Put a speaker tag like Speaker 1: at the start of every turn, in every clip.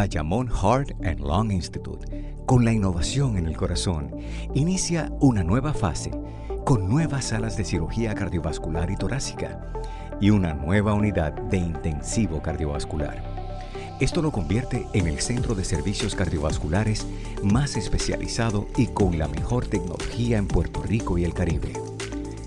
Speaker 1: Bayamón Heart and Lung Institute, con la innovación en el corazón, inicia una nueva fase con nuevas salas de cirugía cardiovascular y torácica y una nueva unidad de intensivo cardiovascular. Esto lo convierte en el centro de servicios cardiovasculares más especializado y con la mejor tecnología en Puerto Rico y el Caribe.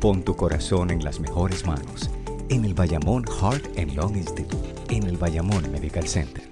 Speaker 1: Pon tu corazón en las mejores manos, en el Bayamón Heart and Lung Institute, en el Bayamón Medical Center.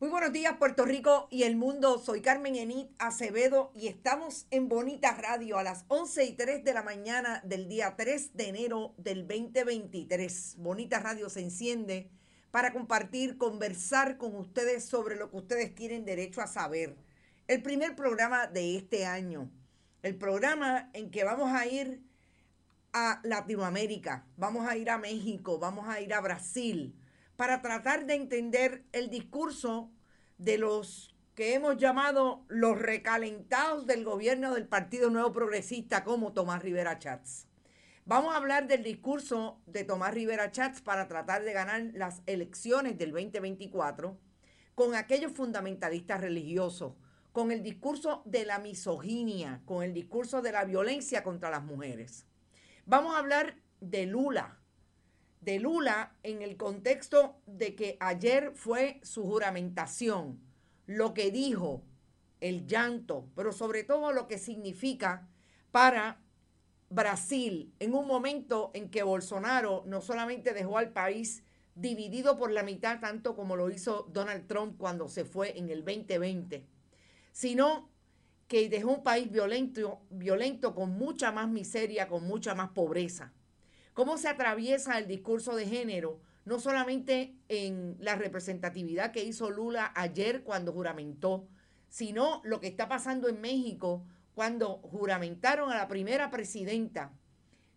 Speaker 2: Muy buenos días Puerto Rico y el mundo. Soy Carmen Enit Acevedo y estamos en Bonita Radio a las 11 y 3 de la mañana del día 3 de enero del 2023. Bonita Radio se enciende para compartir, conversar con ustedes sobre lo que ustedes tienen derecho a saber. El primer programa de este año. El programa en que vamos a ir a Latinoamérica, vamos a ir a México, vamos a ir a Brasil para tratar de entender el discurso de los que hemos llamado los recalentados del gobierno del Partido Nuevo Progresista como Tomás Rivera Chats. Vamos a hablar del discurso de Tomás Rivera Chats para tratar de ganar las elecciones del 2024 con aquellos fundamentalistas religiosos, con el discurso de la misoginia, con el discurso de la violencia contra las mujeres. Vamos a hablar de Lula, de Lula en el contexto de que ayer fue su juramentación, lo que dijo, el llanto, pero sobre todo lo que significa para Brasil en un momento en que Bolsonaro no solamente dejó al país dividido por la mitad, tanto como lo hizo Donald Trump cuando se fue en el 2020, sino que dejó un país violento, violento con mucha más miseria, con mucha más pobreza. ¿Cómo se atraviesa el discurso de género? No solamente en la representatividad que hizo Lula ayer cuando juramentó, sino lo que está pasando en México cuando juramentaron a la primera presidenta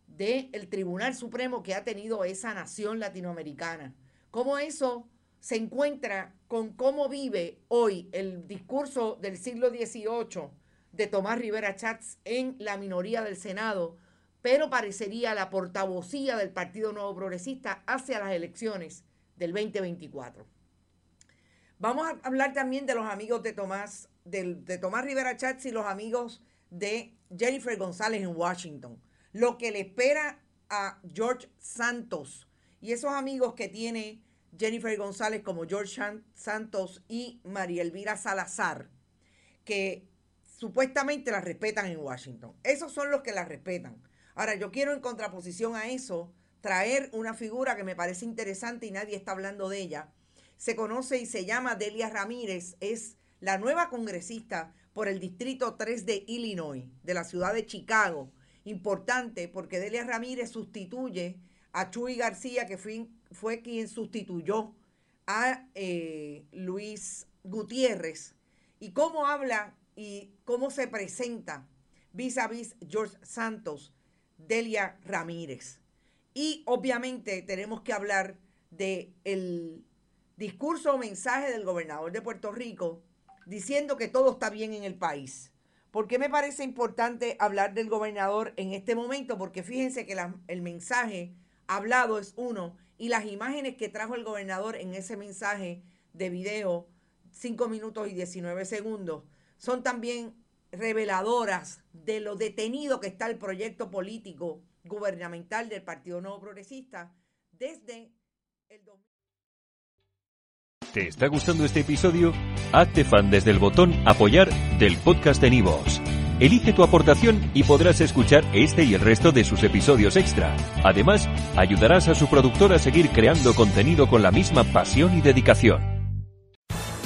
Speaker 2: del Tribunal Supremo que ha tenido esa nación latinoamericana. Cómo eso se encuentra con cómo vive hoy el discurso del siglo XVIII de Tomás Rivera Chats en la minoría del Senado, pero parecería la portavocía del Partido Nuevo Progresista hacia las elecciones del 2024. Vamos a hablar también de los amigos de Tomás, de, Tomás Rivera Chats y los amigos de Jennifer González en Washington. Lo que le espera a George Santos y esos amigos que tiene Jennifer González como George Santos y María Elvira Salazar, que supuestamente la respetan en Washington. Esos son los que la respetan. Ahora, yo quiero en contraposición a eso traer una figura que me parece interesante y nadie está hablando de ella, se conoce y se llama Delia Ramírez, es la nueva congresista por el Distrito 3 de Illinois, de la ciudad de Chicago. Importante porque Delia Ramírez sustituye a Chuy García, que fue, quien sustituyó a eh, Luis Gutiérrez. Y cómo habla y cómo se presenta vis a vis George Santos, Delia Ramírez. Y obviamente tenemos que hablar del el discurso o mensaje del gobernador de Puerto Rico diciendo que todo está bien en el país. ¿Por qué me parece importante hablar del gobernador en este momento? Porque fíjense que el mensaje hablado es uno y las imágenes que trajo el gobernador en ese mensaje de video, 5 minutos y 19 segundos, son también reveladoras de lo detenido que está el proyecto político gubernamental del Partido Nuevo Progresista desde el 2000.
Speaker 3: ¿Te está gustando este episodio? Hazte fan desde el botón Apoyar del podcast de Nivos. Elige tu aportación y podrás escuchar este y el resto de sus episodios extra. Además, ayudarás a su productor a seguir creando contenido con la misma pasión y dedicación.